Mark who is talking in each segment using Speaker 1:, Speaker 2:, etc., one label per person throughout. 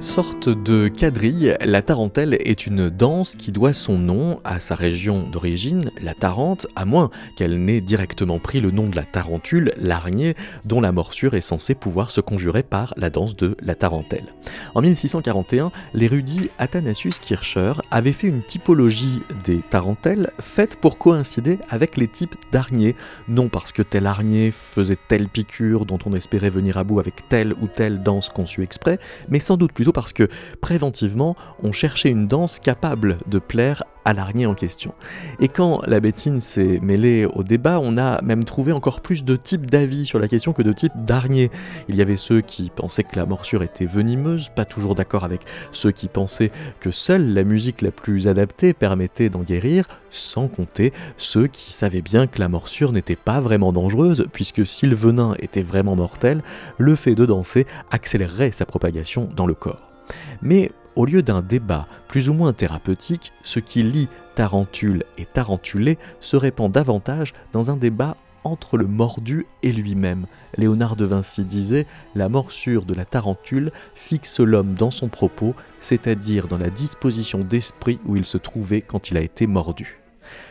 Speaker 1: Sorte de quadrille, la tarentelle est une danse qui doit son nom à sa région d'origine, la Tarente, à moins qu'elle n'ait directement pris le nom de la tarentule, l'araignée, dont la morsure est censée pouvoir se conjurer par la danse de la tarentelle. En 1641, l'érudit Athanasius Kircher avait fait une typologie des tarentelles faite pour coïncider avec les types d'araignées, non parce que telle araignée faisait telle piqûre dont on espérait venir à bout avec telle ou telle danse conçue exprès, mais sans doute plutôt parce que préventivement, on cherchait une danse capable de plaire à l'araignée en question. Et quand la médecine s'est mêlée au débat, on a même trouvé encore plus de types d'avis sur la question que de types d'araignées. Il y avait ceux qui pensaient que la morsure était venimeuse, pas toujours d'accord avec ceux qui pensaient que seule la musique la plus adaptée permettait d'en guérir, sans compter ceux qui savaient bien que la morsure n'était pas vraiment dangereuse, puisque si le venin était vraiment mortel, le fait de danser accélérerait sa propagation dans le corps. Mais au lieu d'un débat plus ou moins thérapeutique, ce qui lie tarentule et tarentulé se répand davantage dans un débat entre le mordu et lui-même. Léonard de Vinci disait La morsure de la tarentule fixe l'homme dans son propos, c'est-à-dire dans la disposition d'esprit où il se trouvait quand il a été mordu.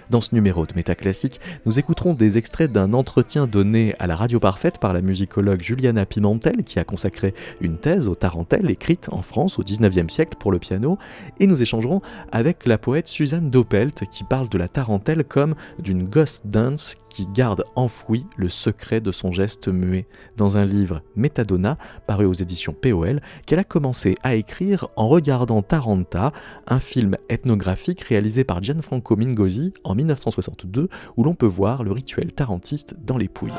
Speaker 1: Dans ce numéro de Métaclassique, nous écouterons des extraits d'un entretien donné à la Radio Parfaite par la musicologue Juliana Pimentel, qui a consacré une thèse aux tarentelles écrite en France au XIXe siècle pour le piano, et nous échangerons avec la poète Suzanne Doppelt, qui parle de la tarentelle comme d'une ghost dance qui garde enfoui le secret de son geste muet, dans un livre Metadona, paru aux éditions POL, qu'elle a commencé à écrire en regardant Taranta, un film ethnographique réalisé par Gianfranco Mingosi en 1962 où l'on peut voir le rituel tarentiste dans les Pouilles.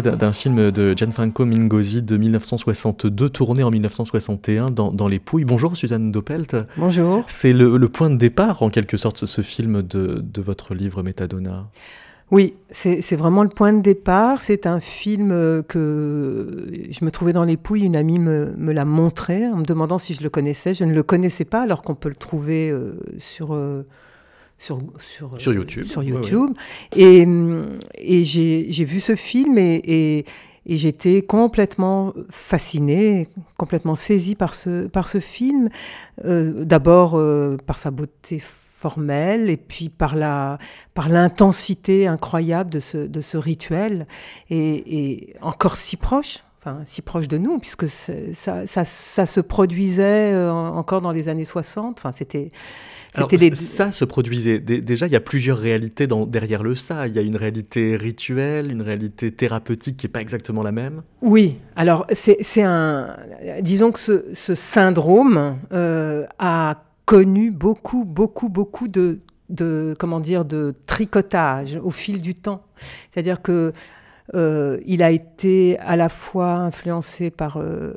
Speaker 1: D'un film de Gianfranco Mingosi de 1962, tourné en 1961 dans, Les Pouilles. Bonjour Suzanne Doppelt.
Speaker 2: Bonjour.
Speaker 1: C'est le, point de départ, en quelque sorte, ce film de, votre livre Métadona.
Speaker 2: Oui, c'est vraiment le point de départ. C'est un film que je me trouvais dans les pouilles. Une amie me, l'a montré en me demandant si je le connaissais. Je ne le connaissais pas alors qu'on peut le trouver euh, sur, euh, sur,
Speaker 1: sur, sur YouTube.
Speaker 2: Sur YouTube. Et, et j'ai vu ce film et, et, j'étais complètement fascinée, complètement saisie par ce, par ce film. Euh, d'abord euh, par sa beauté formelle et puis par la par l'intensité incroyable de ce, de ce rituel et, encore si proche enfin si proche de nous puisque ça, ça, ça, se produisait euh, encore dans les années 60 enfin c'était
Speaker 1: alors, Ça se produisait. Déjà, il y a plusieurs réalités dans, derrière le ça. Il y a une réalité rituelle, une réalité thérapeutique qui n'est pas exactement la même.
Speaker 2: Oui. Alors, c'est un. Disons que ce, syndrome euh, a connu beaucoup, beaucoup, beaucoup de, de, comment dire, de tricotage au fil du temps. C'est-à-dire que euh, il a été à la fois influencé par, euh,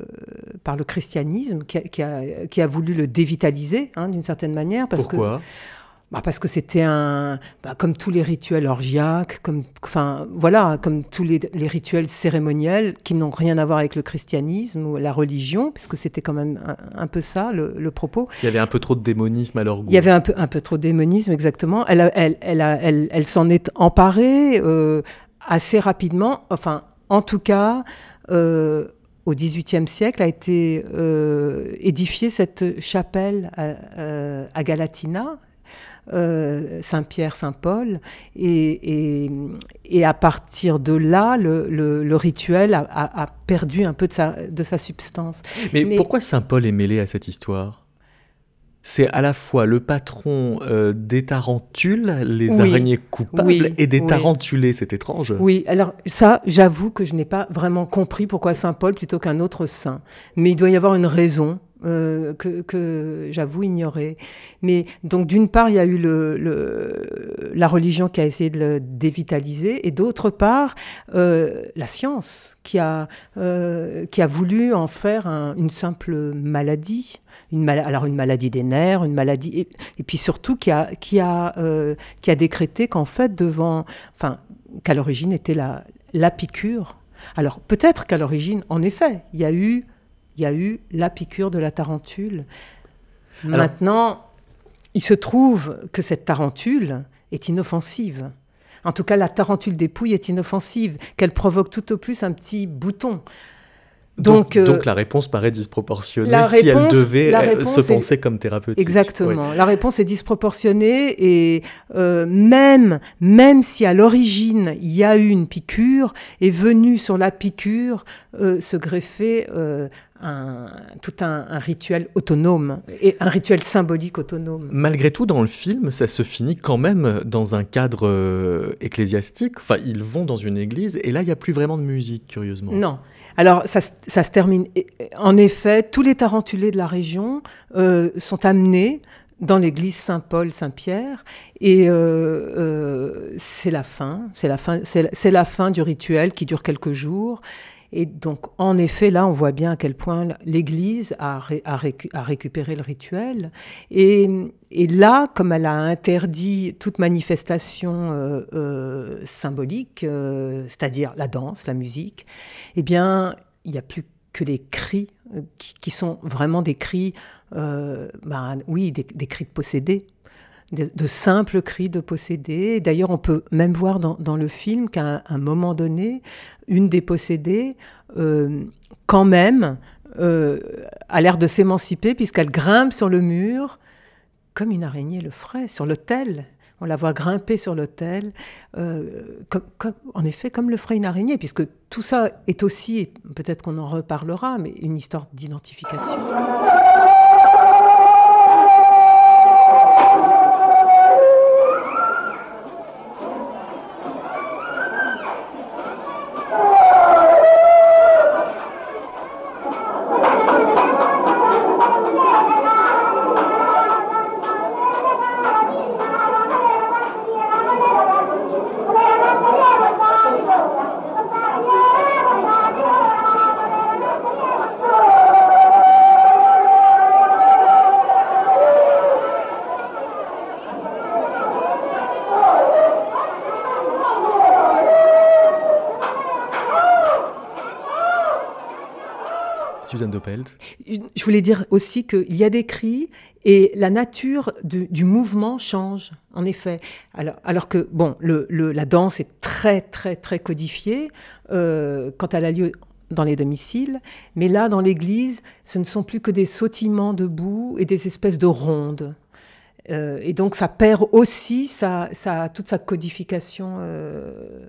Speaker 2: par le christianisme, qui a, qui, a, voulu le dévitaliser, hein, d'une certaine manière.
Speaker 1: Parce Pourquoi?
Speaker 2: Bah, parce que c'était un, bah, comme tous les rituels orgiaques, comme, enfin, voilà, comme tous les, rituels cérémoniels qui n'ont rien à voir avec le christianisme ou la religion, puisque c'était quand même un, peu ça le, propos.
Speaker 1: Il y avait un peu trop de démonisme à leur goût.
Speaker 2: Il y avait un peu, un peu trop de démonisme, exactement. Elle, elle, elle, elle, elle s'en est emparée euh, assez rapidement. Enfin, en tout cas. Euh, au XVIIIe siècle a été euh, édifiée cette chapelle à Galatina, euh, Saint-Pierre, Saint-Paul. Et, et, à partir de là, le, rituel a, perdu un peu de sa, de sa substance.
Speaker 1: Mais, pourquoi Saint-Paul est mêlé à cette histoire? C'est à la fois le patron euh, des tarentules, les araignées coupables, et des tarentulés. C'est étrange.
Speaker 2: Oui, alors ça, j'avoue que je n'ai pas vraiment compris pourquoi Saint Paul plutôt qu'un autre saint. Mais il doit y avoir une raison. Euh, que, j'avoue ignorer. Mais donc d'une part, il y a eu la religion qui a essayé de le dévitaliser, et d'autre part, euh, la science qui a, euh, qui a voulu en faire une simple maladie. Alors une maladie des nerfs, une maladie, et, puis surtout qui a, qui a, qui a décrété qu'en fait, devant, enfin, qu'à l'origine était la, la piqûre. Alors peut-être qu'à l'origine, en effet, il y a eu il y a eu la piqûre de la tarentule. Maintenant, il se trouve que cette tarentule est inoffensive. En tout cas, la tarentule des pouilles est inoffensive, qu'elle provoque tout au plus un petit bouton.
Speaker 1: Donc, donc, euh, la réponse paraît disproportionnée si elle devait euh, se penser comme thérapeutique.
Speaker 2: Exactement. La réponse est disproportionnée et euh, même, même si à l'origine il y a eu une piqûre, est venu sur la piqûre se greffer un, tout un, rituel autonome et un rituel symbolique autonome.
Speaker 1: Malgré tout, dans le film, ça se finit quand même dans un cadre ecclésiastique. Enfin, ils vont dans une église et là, il n'y a plus vraiment de musique, curieusement.
Speaker 2: Non. Alors, ça, se termine. En effet, tous les tarentulés de la région euh, sont amenés dans l'église Saint-Paul, Saint-Pierre, et euh, euh, c'est la fin. C'est la fin. C'est la fin du rituel qui dure quelques jours. Et donc, en effet, là, on voit bien à quel point l'Église a, récupéré le rituel. Et, là, comme elle a interdit toute manifestation euh, euh, symbolique, euh, c'est-à-dire la danse, la musique, eh bien, il n'y a plus que des cris qui, sont vraiment des cris, ben, oui, des, des cris de possédés de, simples cris de possédés. D'ailleurs, on peut même voir dans, le film qu'à un, moment donné, une des possédées, euh, quand même, euh, a l'air de s'émanciper puisqu'elle grimpe sur le mur, comme une araignée le ferait, sur l'autel. On la voit grimper sur l'autel, euh, en effet, comme le ferait une araignée, puisque tout ça est aussi, peut-être qu'on en reparlera, mais une histoire d'identification. Je voulais dire aussi qu'il y a des cris et la nature du, mouvement change, en effet. Alors, alors que, bon, le, la danse est très, très, très codifiée euh, quand elle a lieu dans les domiciles, mais là, dans l'église, ce ne sont plus que des sautillements debout et des espèces de rondes. Euh, et donc ça perd aussi sa, toute sa codification euh,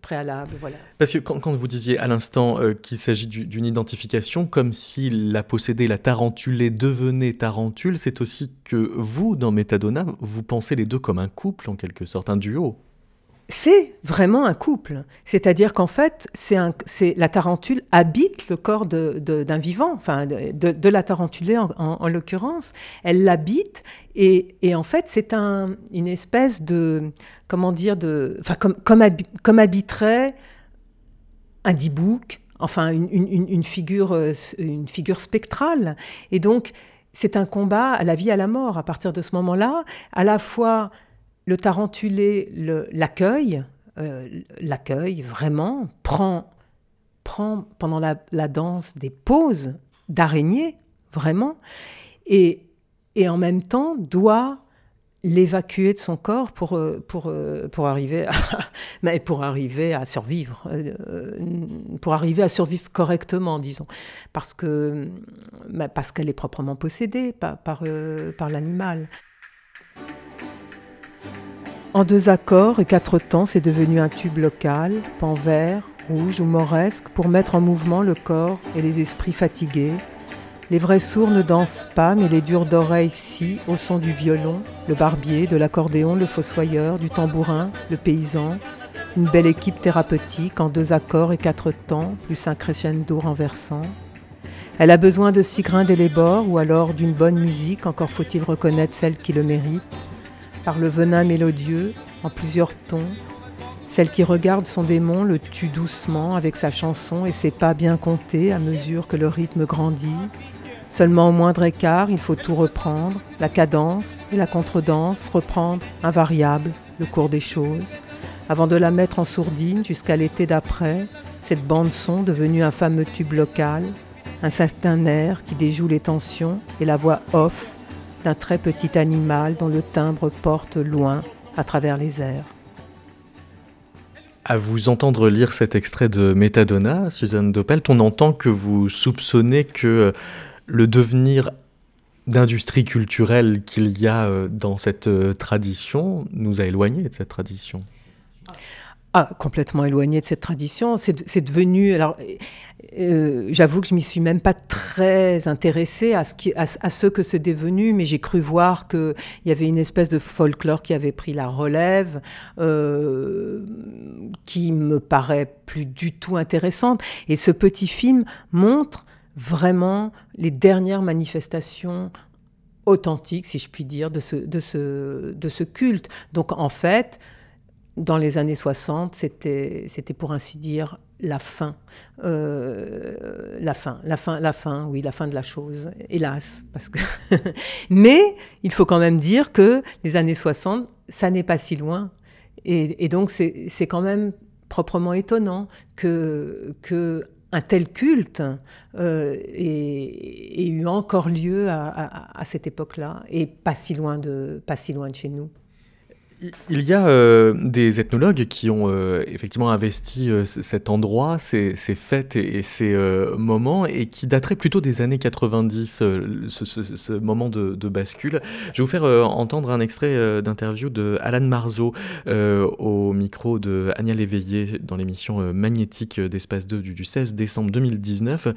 Speaker 2: préalable. Voilà.
Speaker 1: Parce que quand, vous disiez à l'instant euh, qu'il s'agit d'une identification, comme si la possédée, la tarentulée devenait tarentule, c'est aussi que vous, dans Métadona, vous pensez les deux comme un couple en quelque sorte, un duo
Speaker 2: c'est vraiment un couple. C'est-à-dire qu'en fait, c'est la tarentule habite le corps d'un vivant, enfin de, la tarentulée en, l'occurrence. Elle l'habite et, en fait, c'est un, une espèce de, comment dire, de, enfin comme, habiterait un dibouk, enfin une, figure, une figure spectrale. Et donc, c'est un combat à la vie, à la mort. À partir de ce moment-là, à la fois le tarentulé l'accueille, euh, l'accueille vraiment, prend, prend pendant la, danse des poses d'araignée, vraiment, et, et en même temps doit l'évacuer de son corps pour, euh, pour, euh, pour, arriver à, mais pour arriver à survivre, euh, pour arriver à survivre correctement, disons, parce parce qu'elle est proprement possédée par, par, par l'animal. En deux accords et quatre temps, c'est devenu un tube local, pan vert, rouge ou mauresque, pour mettre en mouvement le corps et les esprits fatigués, les vrais sourds ne dansent pas, mais les durs d'oreilles si, au son du violon, le barbier, de l'accordéon, le fossoyeur, du tambourin, le paysan. Une belle équipe thérapeutique en deux accords et quatre temps, plus un crescendo renversant. Elle a besoin de six grains d'élébore ou alors d'une bonne musique, encore faut-il reconnaître celle qui le mérite, par le venin mélodieux, en plusieurs tons. Celle qui regarde son démon le tue doucement avec sa chanson et ses pas bien comptés à mesure que le rythme grandit. Seulement au moindre écart, il faut tout reprendre, la cadence et la contredanse, reprendre invariable le cours des choses, avant de la mettre en sourdine jusqu'à l'été d'après, cette bande-son devenue un fameux tube local, un certain air qui déjoue les tensions et la voix off d'un très petit animal dont le timbre porte loin à travers les airs.
Speaker 1: À vous entendre lire cet extrait de Metadona, Suzanne Doppelt, on entend que vous soupçonnez que le devenir d'industrie culturelle qu'il y a euh, dans cette euh, tradition nous a éloignés de cette tradition.
Speaker 2: Ah, complètement éloigné de cette tradition. C'est devenu. Alors, euh, j'avoue que je m'y suis même pas très intéressée à ce, qui, à, ce que c'est devenu, mais j'ai cru voir qu'il y avait une espèce de folklore qui avait pris la relève, euh, qui me paraît plus du tout intéressante. Et ce petit film montre vraiment les dernières manifestations authentiques, si je puis dire, de ce, de ce, de ce culte. Donc en fait, dans les années 60, c'était, pour ainsi dire la fin. Euh, la fin, la fin, la fin, oui, la fin de la chose, hélas. Mais il faut quand même dire que les années 60, ça n'est pas si loin. Et, et donc c'est, c'est quand même proprement étonnant que, que un tel culte euh, ait, eu encore lieu à, à cette époque-là et pas si loin de, pas si loin de chez nous.
Speaker 1: Il y a euh, des ethnologues qui ont euh, effectivement investi euh, cet endroit, ces, fêtes et, ces moments, et qui dateraient plutôt des années 90, ce, moment de, bascule. Je vais vous faire entendre un extrait d'interview de Alan Marceau au micro de Agnès Léveillé dans l'émission Magnétique d'Espace 2 du, du, 16 décembre 2019,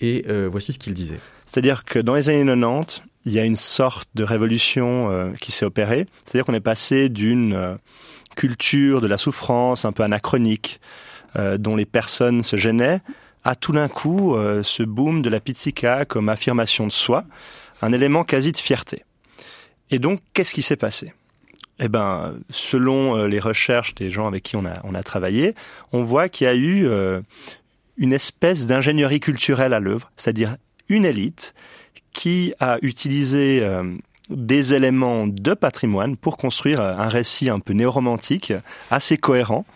Speaker 1: et voici ce qu'il disait.
Speaker 3: C'est-à-dire que dans les années 90, il y a une sorte de révolution euh, qui s'est opérée. C'est-à-dire qu'on est passé d'une euh, culture de la souffrance un peu anachronique, euh, dont les personnes se gênaient, à tout d'un coup ce boom de la pizzica comme affirmation de soi, un élément quasi de fierté. Et donc, qu'est-ce qui s'est passé? Eh ben, selon les recherches des gens avec qui on a, on a travaillé, on voit qu'il y a eu une espèce d'ingénierie culturelle à l'œuvre, c'est-à-dire une élite qui a utilisé euh, des éléments de patrimoine pour construire un récit un peu néo-romantique, assez cohérent,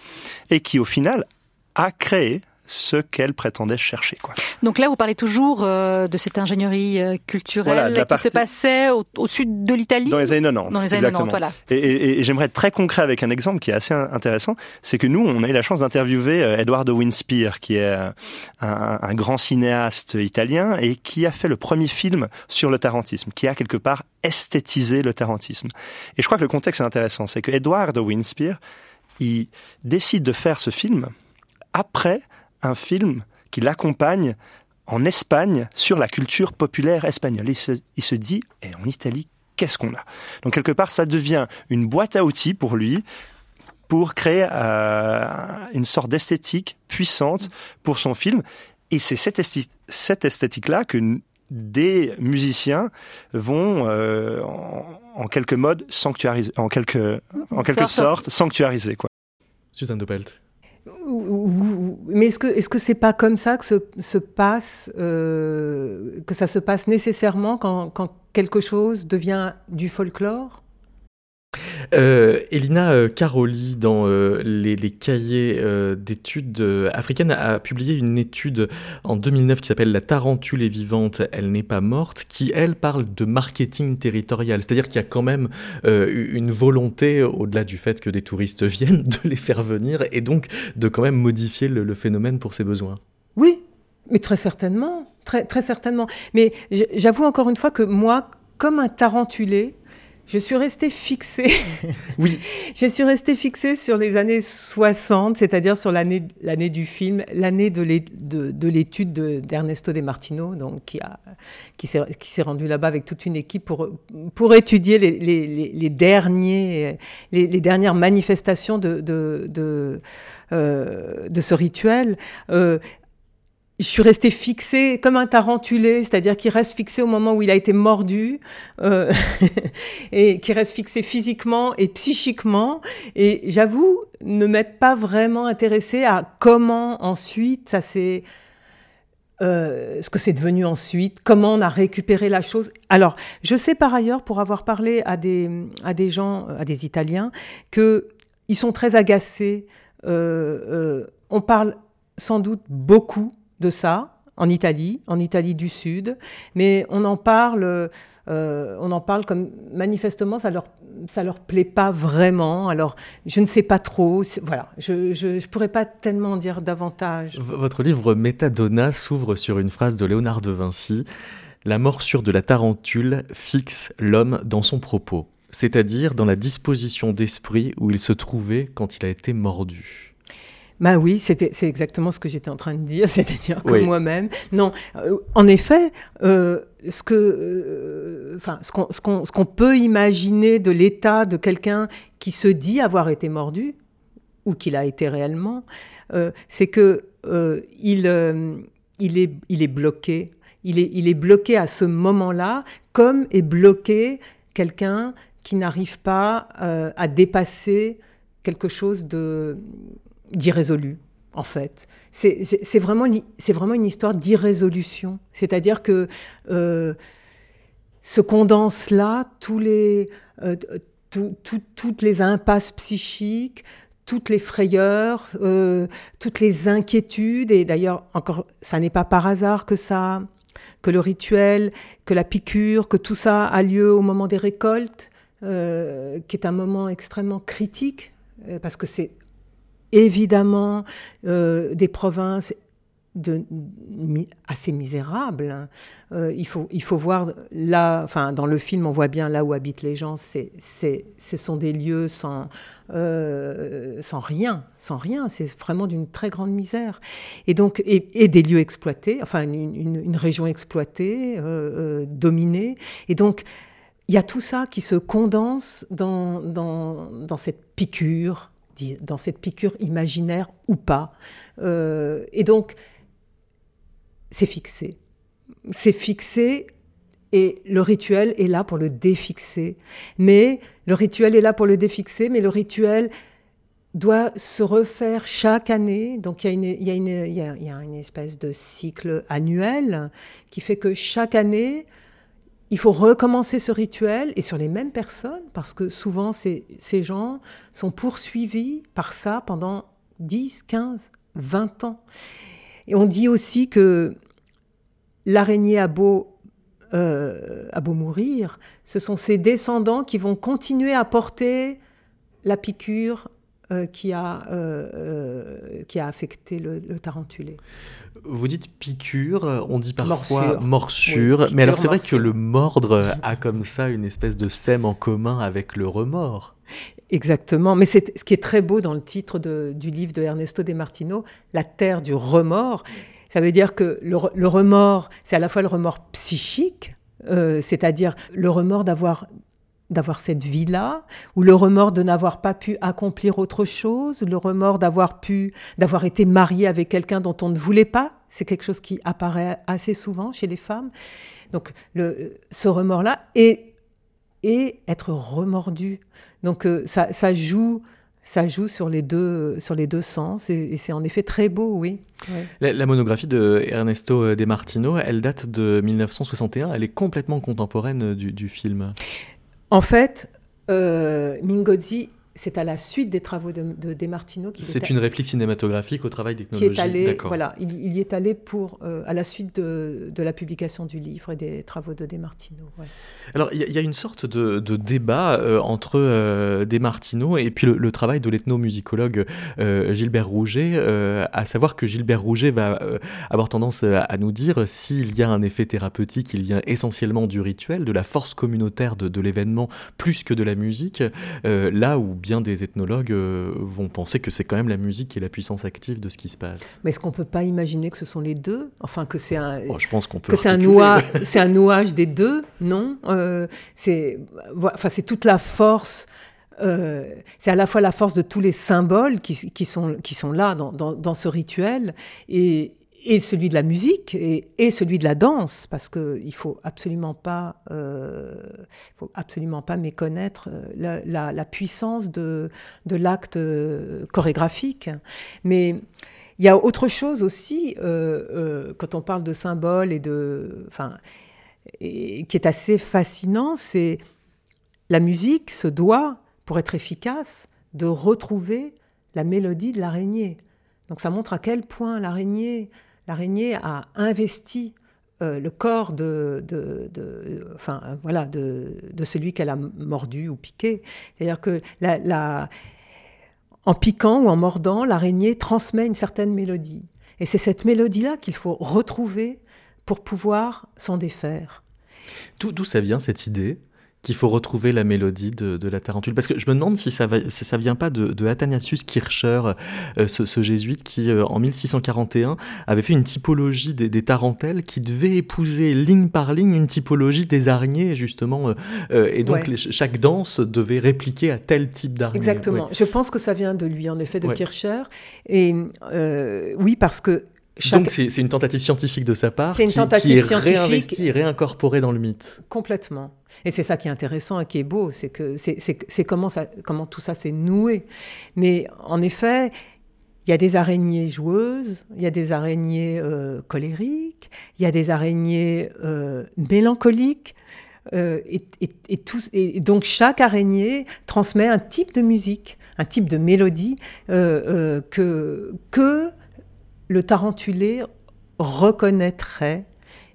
Speaker 3: et qui au final a créé ce qu'elle prétendait chercher. Quoi.
Speaker 4: Donc là, vous parlez toujours euh, de cette ingénierie euh, culturelle qui se passait au, sud de l'Italie
Speaker 3: Dans les années 90.
Speaker 4: Dans les années 90, voilà.
Speaker 3: Et, j'aimerais être très concret avec un exemple qui est assez intéressant. C'est que nous, on a eu la chance d'interviewer euh, Eduardo Winspear, qui est un, grand cinéaste italien et qui a fait le premier film sur le tarantisme, qui a quelque part esthétisé le tarantisme. Et je crois que le contexte est intéressant. C'est que Eduardo Winspear, il décide de faire ce film après un film qui l'accompagne en Espagne sur la culture populaire espagnole. Il se, dit, et en Italie, qu'est-ce qu'on a? Donc quelque part, ça devient une boîte à outils pour lui pour créer euh, une sorte d'esthétique puissante pour son film. Et c'est cette, esthétique-là que des musiciens vont, euh, en, quelque mode, sanctuariser, en quelque, en quelque sorte, sanctuariser. Quoi.
Speaker 1: Suzanne
Speaker 2: mais est-ce que est-ce que c'est pas comme ça que se, passe euh, que ça se passe nécessairement quand, quand quelque chose devient du folklore?
Speaker 1: Euh, Elina euh, Caroli, dans euh, les, cahiers d'études africaines, a publié une étude en 2009 qui s'appelle La tarentule est vivante, elle n'est pas morte, qui, elle, parle de marketing territorial. C'est-à-dire qu'il y a quand même une volonté, au-delà du fait que des touristes viennent, de les faire venir et donc de quand même modifier le, phénomène pour ses besoins.
Speaker 2: Oui, mais très certainement, très, très certainement. Mais j'avoue encore une fois que moi, comme un tarentulé, je suis restée fixée.
Speaker 1: oui.
Speaker 2: je suis restée fixée sur les années 60, c'est-à-dire sur l'année, l'année du film, l'année de, l'étude d'Ernesto De Martino, donc qui, a, qui, s'est, qui s'est rendu là-bas avec toute une équipe pour, pour étudier les, les, les derniers, les, dernières manifestations de, de, de, euh, de ce rituel. Euh, je suis restée fixée comme un tarentulé, c'est-à-dire qui reste fixé au moment où il a été mordu, euh, et qui reste fixé physiquement et psychiquement. Et j'avoue ne m'être pas vraiment intéressée à comment ensuite ça s'est... Euh, ce que c'est devenu ensuite, comment on a récupéré la chose. Alors, je sais par ailleurs, pour avoir parlé à des, à des gens, à des Italiens, qu'ils sont très agacés. Euh, euh, on parle sans doute beaucoup de ça en Italie, en Italie du Sud, mais on en parle, euh, on en parle comme manifestement ça leur ça leur plaît pas vraiment. Alors je ne sais pas trop. Voilà, je, je, pourrais pas tellement dire davantage.
Speaker 1: votre livre Métadonna s'ouvre sur une phrase de Léonard de Vinci. La morsure de la tarentule fixe l'homme dans son propos, c'est-à-dire dans la disposition d'esprit où il se trouvait quand il a été mordu.
Speaker 2: Bah oui, c'était, c'est exactement ce que j'étais en train de dire, c'est-à-dire que moi-même. Non, euh, en effet, euh, ce que, euh, enfin, ce qu'on, ce, qu'on, ce qu'on peut imaginer de l'état de quelqu'un qui se dit avoir été mordu ou qu'il a été réellement, c'est que il, il est, il est bloqué. Il est, il est bloqué à ce moment-là, comme est bloqué quelqu'un qui n'arrive pas à dépasser quelque chose de d'irrésolu, en fait. C'est vraiment, vraiment une histoire d'irrésolution. C'est-à-dire que euh, se condensent là tous les, euh, toutes les impasses psychiques, toutes les frayeurs, euh, toutes les inquiétudes. Et d'ailleurs, encore, ça n'est pas par hasard que ça, que le rituel, que la piqûre, que tout ça a lieu au moment des récoltes, qui est un moment extrêmement critique, parce que c'est évidemment euh, des provinces assez misérables. Hein. Euh, il, faut, il faut voir là, enfin dans le film on voit bien là où habitent les gens, c'est, c'est, ce sont des lieux sans, euh, sans rien, sans rien, c'est vraiment d'une très grande misère. Et donc, et, des lieux exploités, enfin une, une, région exploitée, dominée. Et donc, il y a tout ça qui se condense dans, dans, dans cette piqûre dans cette piqûre imaginaire ou pas. Euh, et donc, c'est fixé. C'est fixé et le rituel est là pour le défixer. Mais le rituel est là pour le défixer, mais le rituel doit se refaire chaque année. Donc il y, a une espèce de cycle annuel qui fait que chaque année, il faut recommencer ce rituel et sur les mêmes personnes, parce que souvent ces, gens sont poursuivis par ça pendant 10, 15, 20 ans. Et on dit aussi que l'araignée a beau, euh, a beau mourir, ce sont ses descendants qui vont continuer à porter la piqûre euh, qui, a, euh, euh, qui a affecté le, tarentulé.
Speaker 1: Vous dites piqûre, on dit parfois morsure, mais alors c'est vrai que le mordre a comme ça une espèce de sème en commun avec le remords.
Speaker 2: Exactement, mais c'est ce qui est très beau dans le titre du livre de Ernesto De Martino, La terre du remords. Ça veut dire que le, le remords, c'est à la fois le remords psychique, c'est-à-dire le remords d'avoir d'avoir cette vie-là, ou le remords de n'avoir pas pu accomplir autre chose, le remords d'avoir pu, d'avoir été marié avec quelqu'un dont on ne voulait pas, c'est quelque chose qui apparaît assez souvent chez les femmes. Donc le, ce remords-là et, et être remordu. Donc euh, ça, ça, joue, ça joue sur les deux, sur les deux sens et, c'est en effet très beau, oui.
Speaker 1: La, monographie de Ernesto De Martino, elle date de 1961, elle est complètement contemporaine du, du film.
Speaker 2: En fait, euh, c'est à la suite des travaux de, de Desmartino
Speaker 1: C'est une réplique cinématographique au travail d'ethnologie.
Speaker 2: Qui est allé, voilà, il, y est allé pour, euh, à la suite de, de, la publication du livre et des travaux de Desmartino.
Speaker 1: Alors, il y, a une sorte de, débat euh, entre euh, Desmartino et puis le, travail de l'ethnomusicologue euh, Gilbert Rouget, à savoir que Gilbert Rouget va avoir tendance à, nous dire s'il y a un effet thérapeutique, il vient essentiellement du rituel, de la force communautaire de, de l'événement, plus que de la musique, là où bien des ethnologues euh, vont penser que c'est quand même la musique qui est la puissance active de ce qui se passe.
Speaker 2: Mais est-ce qu'on peut pas imaginer que ce sont les deux? Enfin, que c'est un.
Speaker 1: Oh, je pense qu'on peut.
Speaker 2: Que c'est un c'est un nouage des deux, non? Euh, C'est, enfin, c'est toute la force. Euh, c'est à la fois la force de tous les symboles qui, qui sont, qui sont là dans, dans, dans ce rituel et, et celui de la musique et, celui de la danse, parce qu'il ne faut absolument pas, euh, faut absolument pas méconnaître euh, la, puissance de, de l'acte euh, chorégraphique. Mais il y a autre chose aussi, euh, quand on parle de symboles et de, enfin, qui est assez fascinant, c'est la musique se doit, pour être efficace, de retrouver la mélodie de l'araignée. Donc ça montre à quel point l'araignée l'araignée a investi euh, le corps de, enfin, voilà, de, celui qu'elle a mordu ou piqué. C'est-à-dire que en piquant ou en mordant, l'araignée transmet une certaine mélodie. Et c'est cette mélodie-là qu'il faut retrouver pour pouvoir s'en défaire.
Speaker 1: D'où ça vient cette idée? Qu'il faut retrouver la mélodie de, la tarentule. Parce que je me demande si ça, va, ça vient pas de, de Athanasius Kircher, euh, ce, jésuite qui, euh, en 1641, avait fait une typologie des, tarentelles qui devait épouser ligne par ligne une typologie des araignées, justement. Euh, et donc, chaque danse devait répliquer à tel type d'araignée.
Speaker 2: Exactement. Je pense que ça vient de lui, en effet, de Kircher. Et oui, parce que
Speaker 1: Donc c'est une tentative scientifique de sa part qui, qui, est réinvestie et réincorporée dans le mythe.
Speaker 2: Complètement. Et c'est ça qui est intéressant et qui est beau, c'est que c'est comment, comment tout ça s'est noué. Mais en effet, il y a des araignées joueuses, il y a des araignées euh, colériques, il y a des araignées euh, mélancoliques. Euh, et, donc chaque araignée transmet un type de musique, un type de mélodie que, que le tarentulé reconnaîtrait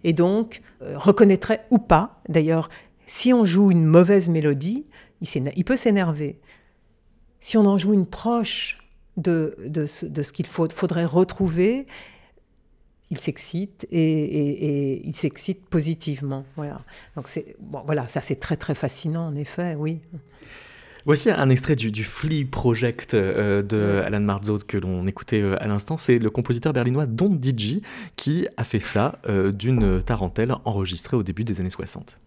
Speaker 2: et donc reconnaîtrait ou pas. D'ailleurs, si on joue une mauvaise mélodie, il, peut s'énerver. Si on en joue une proche de, de, ce qu'il faudrait retrouver, il s'excite et, il s'excite positivement. Voilà. Donc c'est bon, voilà, ça c'est très très fascinant en effet, oui.
Speaker 1: Voici un extrait du, du Flea Project euh, de Alan Marzot que l'on écoutait euh, à l'instant. C'est le compositeur berlinois Don Digi qui a fait ça euh, d'une tarentelle enregistrée au début des années 60.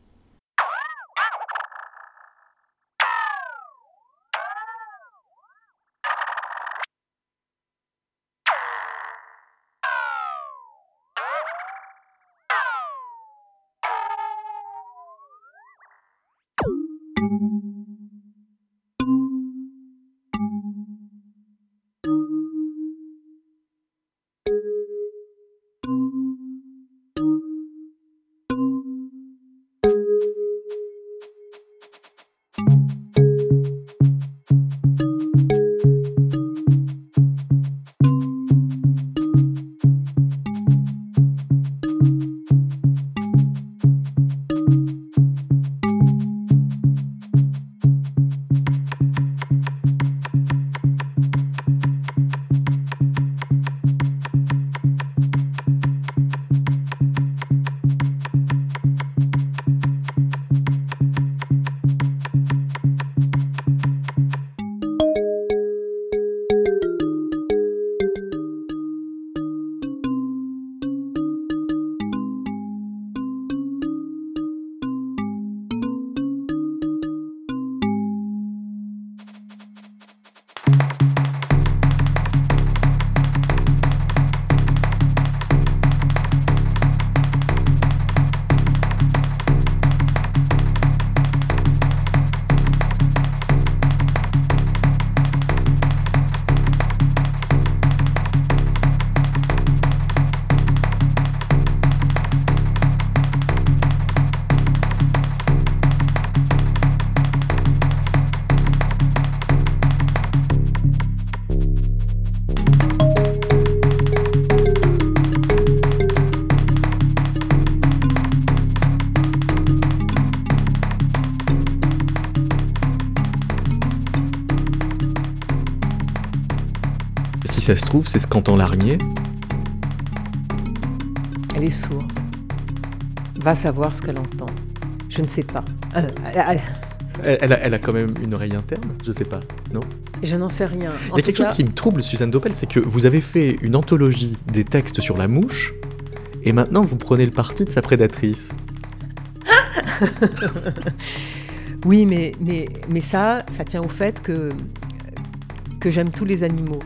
Speaker 1: Ça se trouve, c'est ce qu'entend l'araignée.
Speaker 2: Elle est sourde. Va savoir ce qu'elle entend. Je ne sais pas. Euh,
Speaker 1: elle, a, quand même une oreille interne Je sais pas, non?
Speaker 2: Je n'en sais rien.
Speaker 1: Il y a quelque chose qui me trouble, Suzanne Doppel, c'est que vous avez fait une anthologie des textes sur la mouche, et maintenant vous prenez le parti de sa prédatrice.
Speaker 2: oui, mais, mais, mais ça, ça tient au fait que, que j'aime tous les animaux.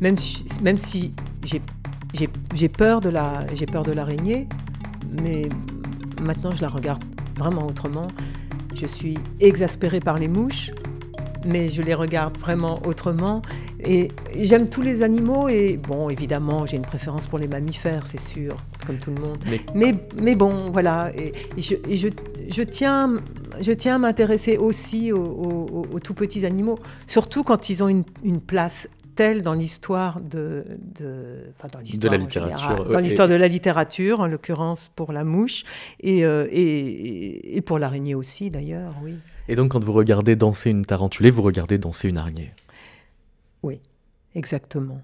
Speaker 2: Même si, même si j'ai peur de l'araignée, mais maintenant je la regarde vraiment autrement. Je suis exaspérée par les mouches, mais je les regarde vraiment autrement. Et j'aime tous les animaux et bon, évidemment, j'ai une préférence pour les mammifères, c'est sûr, comme tout le monde. Mais, mais, bon, voilà. Et, je, je, tiens, je tiens à m'intéresser aussi aux, tout petits animaux, surtout quand ils ont une, une place telle dans l'histoire de, de,
Speaker 1: dans de la littérature,
Speaker 2: dans l'histoire de la littérature, en l'occurrence pour la mouche et, euh, et, et pour l'araignée aussi d'ailleurs, oui.
Speaker 1: Et donc quand vous regardez danser une tarentulée, vous regardez danser une araignée?
Speaker 2: Oui, exactement.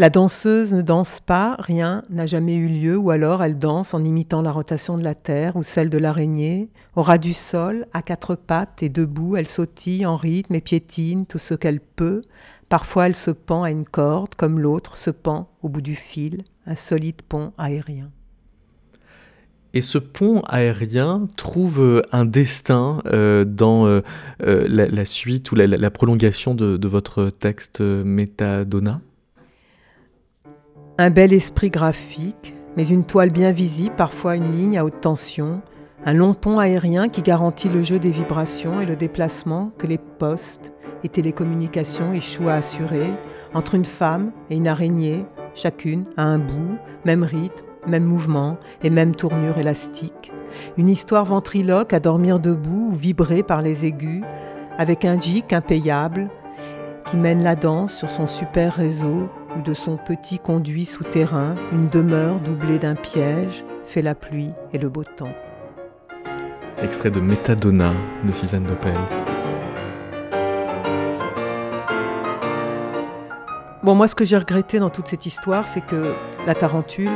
Speaker 2: La danseuse ne danse pas, rien n'a jamais eu lieu, ou alors elle danse en imitant la rotation de la terre ou celle de l'araignée. Au ras du sol, à quatre pattes et debout, elle sautille en rythme et piétine tout ce qu'elle peut. Parfois elle se pend à une corde, comme l'autre se pend au bout du fil, un solide pont aérien.
Speaker 1: Et ce pont aérien trouve euh, un destin euh, dans euh, la, suite ou la, prolongation de, de, votre texte Métadona?
Speaker 2: Un bel esprit graphique, mais une toile bien visible, parfois une ligne à haute tension, un long pont aérien qui garantit le jeu des vibrations et le déplacement que les postes et télécommunications échouent à assurer entre une femme et une araignée, chacune à un bout, même rythme, même mouvement et même tournure élastique. Une histoire ventriloque à dormir debout ou vibrer par les aigus, avec un gic impayable qui mène la danse sur son super réseau ou de son petit conduit souterrain, une demeure doublée d'un piège, fait la pluie et le beau temps.
Speaker 1: Extrait de Métadona de Suzanne Doppelt.
Speaker 2: Bon, moi, ce que j'ai regretté dans toute cette histoire, c'est que la tarentule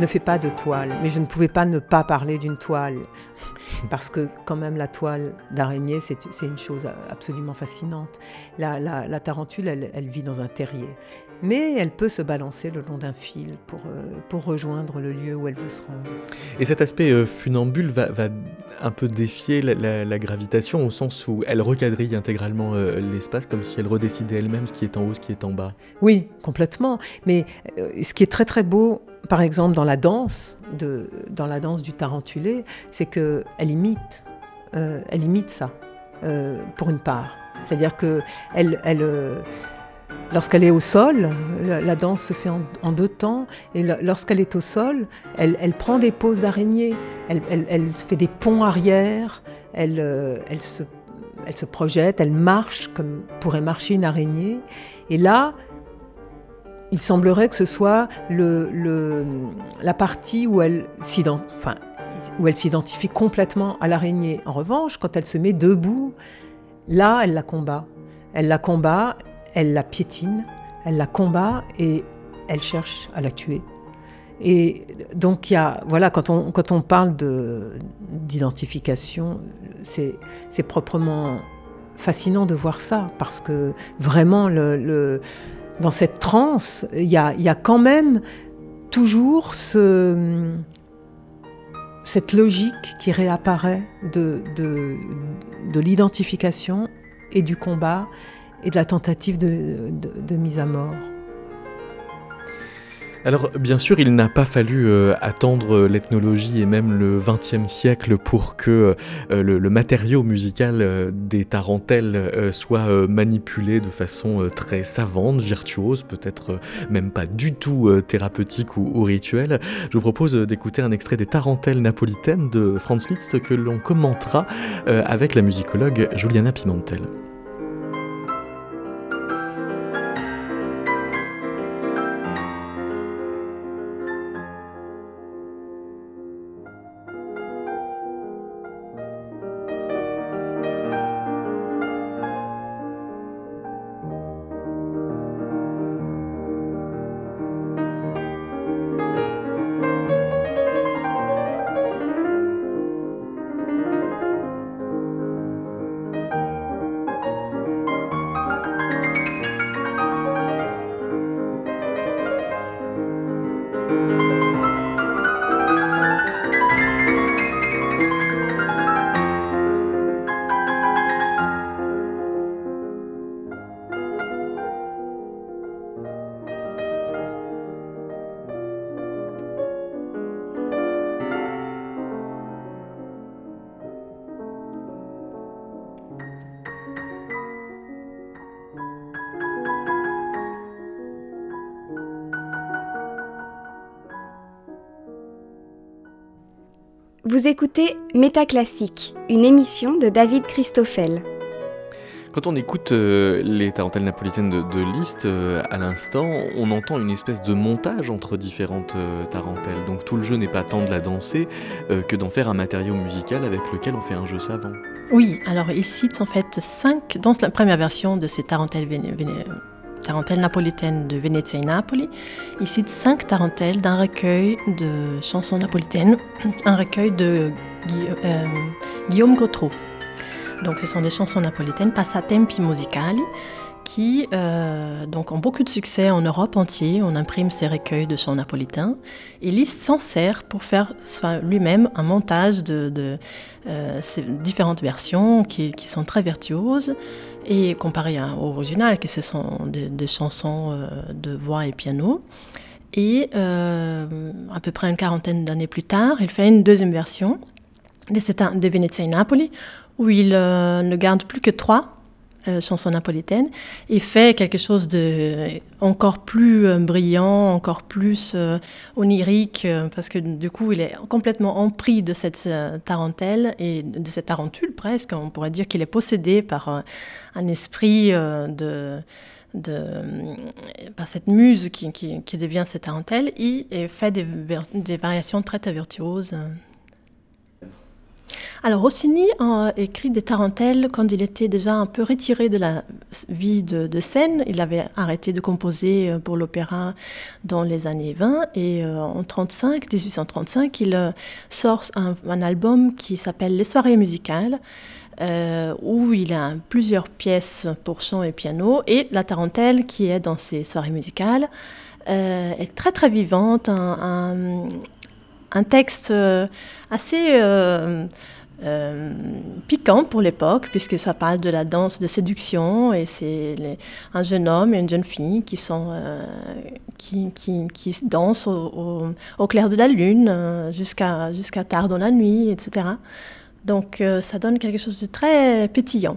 Speaker 2: ne fait pas de toile. Mais je ne pouvais pas ne pas parler d'une toile. Parce que, quand même, la toile d'araignée, c'est une chose absolument fascinante. La, tarentule, elle, vit dans un terrier mais elle peut se balancer le long d'un fil pour, euh, pour rejoindre le lieu où elle veut se rendre.
Speaker 1: Et cet aspect euh, funambule va, va, un peu défier la, gravitation au sens où elle recadrille intégralement euh, l'espace comme si elle redécidait elle-même ce qui est en haut, ce qui est en bas.
Speaker 2: Oui, complètement. Mais ce qui est très très beau, par exemple dans la danse, de, dans la danse du tarentulé, c'est qu'elle imite, elle imite ça, pour une part. C'est-à-dire qu'elle... Elle, elle Lorsqu'elle est au sol, la, danse se fait en, deux temps. Et lorsqu'elle est au sol, elle, prend des poses d'araignée. Elle, fait des ponts arrière. Euh, elle, se, projette. Elle marche comme pourrait marcher une araignée. Et là, il semblerait que ce soit la partie où elle s'identifie complètement à l'araignée. En revanche, quand elle se met debout, là, elle la combat. Elle la combat elle la piétine, elle la combat et elle cherche à la tuer. Et donc, y a, voilà, quand on, quand on parle d'identification, c'est proprement fascinant de voir ça, parce que vraiment, le, dans cette transe, il y a, y a, quand même toujours ce, cette logique qui réapparaît de, de l'identification et du combat et de la tentative de, mise à mort.
Speaker 1: Alors bien sûr, il n'a pas fallu euh, attendre l'ethnologie et même le XXe siècle pour que euh, le, matériau musical euh, des tarentelles soit manipulé de façon très savante, virtuose, peut-être même pas du tout thérapeutique ou, ou, rituelle. Je vous propose d'écouter un extrait des tarentelles napolitaines de Franz Liszt que l'on commentera avec la musicologue Juliana Pimentel.
Speaker 5: Vous écoutez Métaclassique, une émission de David Christoffel.
Speaker 1: Quand on écoute euh, les tarentelles napolitaines de, Liszt euh, à l'instant, on entend une espèce de montage entre différentes euh, tarentelles. Donc tout le jeu n'est pas tant de la danser que d'en faire un matériau musical avec lequel on fait un jeu savant.
Speaker 6: Oui, alors il cite en fait cinq, dans la première version de ces tarentelles, tarentelles napolitaines de Venezia et Napoli, il cite cinq tarentelles d'un recueil de chansons napolitaines, un recueil de Guillaume Gautreau. Donc ce sont des chansons napolitaines, passatempi musicali, qui euh, donc ont beaucoup de succès en Europe entière. On imprime ces recueils de chants napolitains. Et Liszt s'en sert pour faire lui-même un montage de, euh, ces différentes versions qui, sont très virtuoses. Et comparé à, au original, qui ce sont des, chansons euh, de voix et piano. Et à peu près une quarantaine d'années plus tard, il fait une deuxième version de, de Venezia et Napoli, où il euh, ne garde plus que trois euh, chansons napolitaines et fait quelque chose de encore plus euh, brillant, encore plus onirique, parce que du coup, il est complètement empris de cette tarentelle et de cette tarentule presque. On pourrait dire qu'il est possédé par un esprit de par cette muse qui, qui, devient cette tarentelle et, fait des, des variations très, très virtuoses. Alors Rossini a écrit des tarentelles quand il était déjà un peu retiré de la vie de, scène. Il avait arrêté de composer euh, pour l'opéra dans les années 20 et euh, en 35, 1835, il euh, sort un, album qui s'appelle Les soirées musicales. où il a plusieurs pièces pour chant et piano, et la tarentelle qui est dans ces soirées musicales est très très vivante, un, texte assez piquant pour l'époque, puisque ça parle de la danse de séduction, et c'est un jeune homme et une jeune fille qui, sont, euh, qui, qui, qui, dansent au, au, clair de la lune euh, jusqu'à jusqu'à tard dans la nuit, etc. Donc ça donne quelque chose de très pétillant.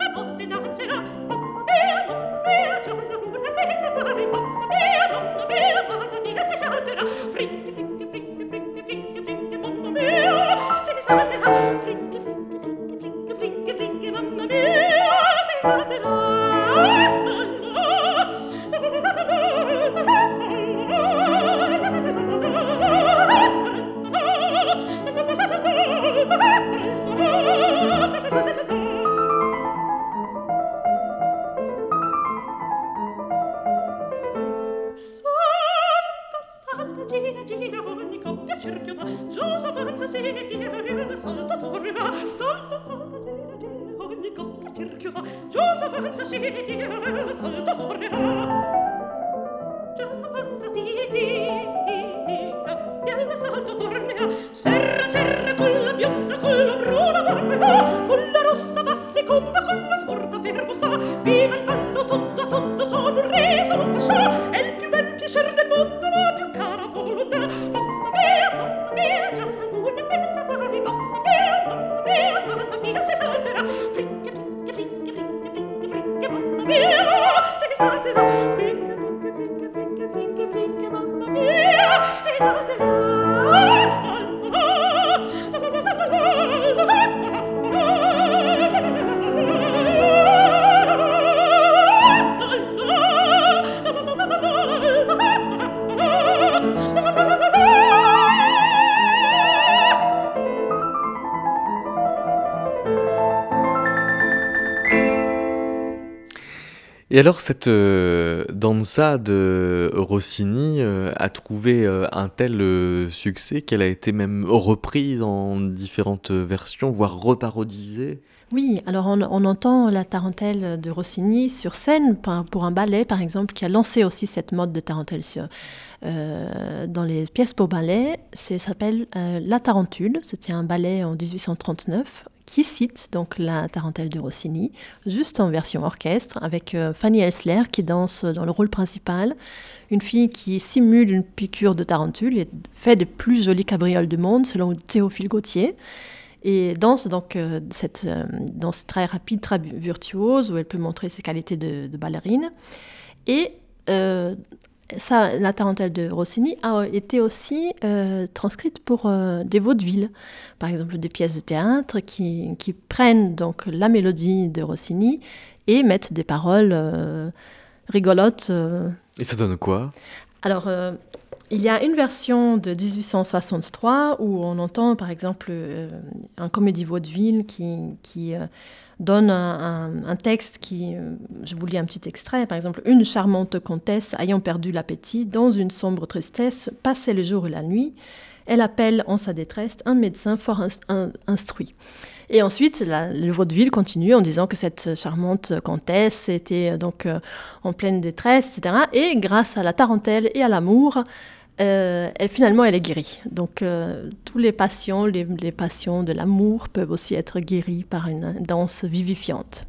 Speaker 1: Et alors cette euh, danza de Rossini euh, a trouvé euh, un tel succès qu'elle a été même reprise en différentes versions, voire reparodisée
Speaker 6: oui, alors on, entend la tarentelle de Rossini sur scène pour un ballet, par exemple, qui a lancé aussi cette mode de tarentelle dans les pièces pour ballet. Ça s'appelle La Tarentule. C'était un ballet en 1839 qui cite donc la tarentelle de Rossini, juste en version orchestre, avec euh, Fanny Elsler qui danse dans le rôle principal, une fille qui simule une piqûre de tarentule et fait des plus jolies cabrioles du monde, selon Théophile Gautier et danse donc euh, cette euh, danse très rapide, très virtuose, où elle peut montrer ses qualités de, ballerine. Et ça, la tarentelle de Rossini a été aussi euh, transcrite pour euh, des vaudevilles, par exemple des pièces de théâtre qui, qui, prennent donc la mélodie de Rossini et mettent des paroles euh, rigolotes.
Speaker 1: Et ça donne quoi?
Speaker 6: Alors, il y a une version de 1863 où on entend par exemple un comédie vaudeville qui, qui donne un, texte qui, euh, je vous lis un petit extrait, par exemple, une charmante comtesse ayant perdu l'appétit, dans une sombre tristesse, passait le jour et la nuit, elle appelle en sa détresse un médecin fort instruit. Et ensuite, le vaudeville continue en disant que cette charmante comtesse était euh, donc euh, en pleine détresse, etc. Et grâce à la tarentelle et à l'amour, euh, elle, finalement, elle est guérie. Donc, euh, tous les passions, les, les passions de l'amour peuvent aussi être guéries par une danse vivifiante.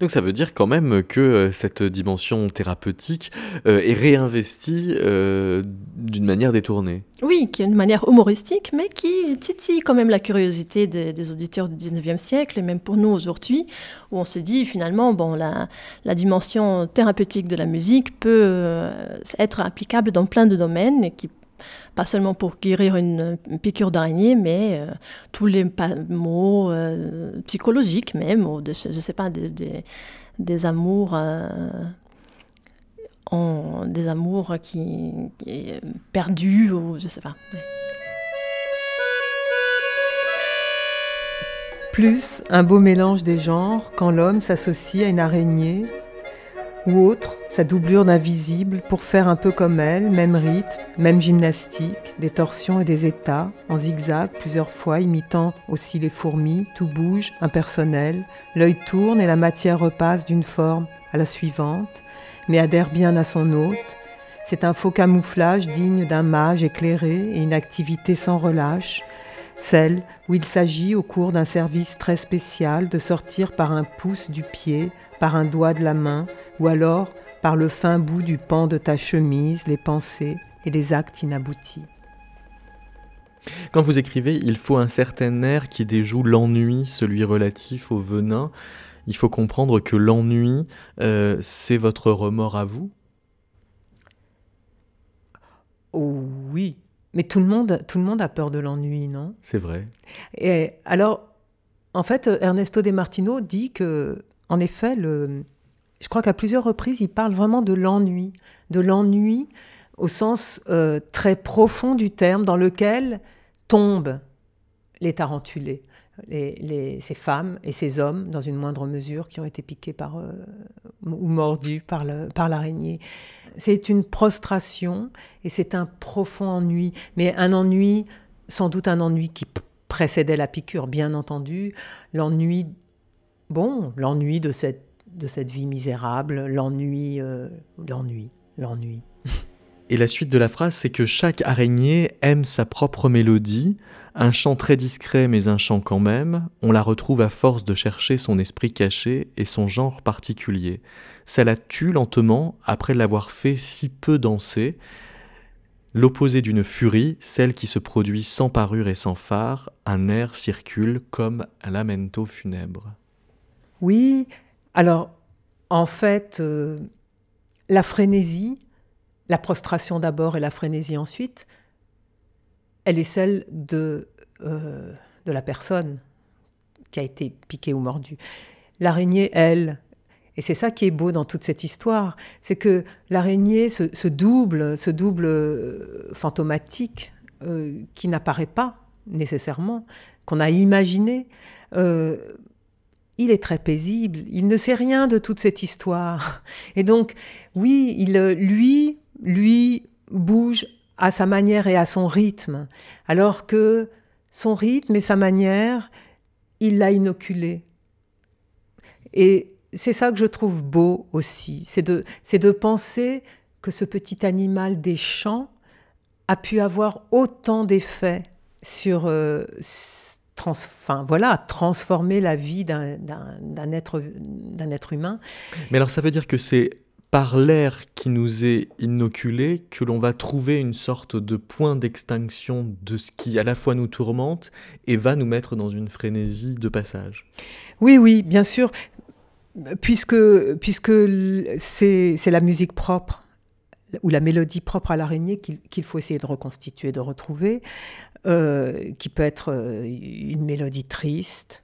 Speaker 1: Donc ça veut dire quand même que euh, cette dimension thérapeutique euh, est réinvestie euh, d'une manière détournée.
Speaker 6: Oui, qui est une manière humoristique, mais qui titille quand même la curiosité des, auditeurs du 19e siècle, et même pour nous aujourd'hui, où on se dit finalement, bon, la, la dimension thérapeutique de la musique peut être applicable dans plein de domaines et qui pas seulement pour guérir une, piqûre d'araignée, mais euh, tous les mots euh, psychologiques même, ou je ne sais pas, des, des, amours. Euh, en, des amours qui, qui perdus ou je sais pas.
Speaker 2: Plus un beau mélange des genres quand l'homme s'associe à une araignée ou autre, sa doublure d'invisible, pour faire un peu comme elle, même rythme, même gymnastique, des torsions et des états, en zigzag plusieurs fois, imitant aussi les fourmis, tout bouge, impersonnel, l'œil tourne et la matière repasse d'une forme à la suivante, mais adhère bien à son hôte. C'est un faux camouflage digne d'un mage éclairé et une activité sans relâche, celle où il s'agit, au cours d'un service très spécial, de sortir par un pouce du pied, par un doigt de la main, ou alors par le fin bout du pan de ta chemise, les pensées et les actes inaboutis.
Speaker 1: Quand vous écrivez, il faut un certain air qui déjoue l'ennui, celui relatif au venin. Il faut comprendre que l'ennui, euh, c'est votre remords à vous
Speaker 2: Oh oui, mais tout le monde, tout le monde a peur de l'ennui, non?
Speaker 1: C'est vrai.
Speaker 2: Et alors, en fait, Ernesto De Martino dit que, en effet, je crois qu'à plusieurs reprises, il parle vraiment de l'ennui, de l'ennui au sens euh, très profond du terme, dans lequel tombent les tarentulés, ces femmes et ces hommes, dans une moindre mesure, qui ont été piqués par, euh, ou mordus par l'araignée. C'est une prostration et c'est un profond ennui, mais un ennui, sans doute un ennui qui précédait la piqûre, bien entendu, l'ennui, bon, l'ennui de cette vie misérable, l'ennui, euh, l'ennui, l'ennui.
Speaker 1: Et la suite de la phrase, c'est que chaque araignée aime sa propre mélodie, un chant très discret mais un chant quand même, on la retrouve à force de chercher son esprit caché et son genre particulier. Ça la tue lentement après l'avoir fait si peu danser. L'opposé d'une furie, celle qui se produit sans parure et sans phare, un air circule comme un lamento funèbre.
Speaker 2: Oui, alors, en fait, euh, la frénésie, la prostration d'abord et la frénésie ensuite, elle est celle de, euh, de la personne qui a été piquée ou mordue. L'araignée, elle, et c'est ça qui est beau dans toute cette histoire, c'est que l'araignée, ce, double, ce double euh, fantomatique qui n'apparaît pas nécessairement, qu'on a imaginé, il est très paisible, il ne sait rien de toute cette histoire. Et donc, oui, il, lui, lui bouge à sa manière et à son rythme, alors que son rythme et sa manière, il l'a inoculé. Et c'est ça que je trouve beau aussi, c'est de, de penser que ce petit animal des champs a pu avoir autant d'effets sur, euh, enfin, voilà, transformer la vie d'un être, être humain.
Speaker 7: Mais alors ça veut dire que c'est par l'air qui nous est inoculé que l'on va trouver une sorte de point d'extinction de ce qui à la fois nous tourmente et va nous mettre dans une frénésie de passage.
Speaker 2: Oui, oui, bien sûr, puisque, puisque c'est la musique propre ou la mélodie propre à l'araignée qu'il faut essayer de reconstituer, de retrouver, euh, qui peut être euh, une mélodie triste,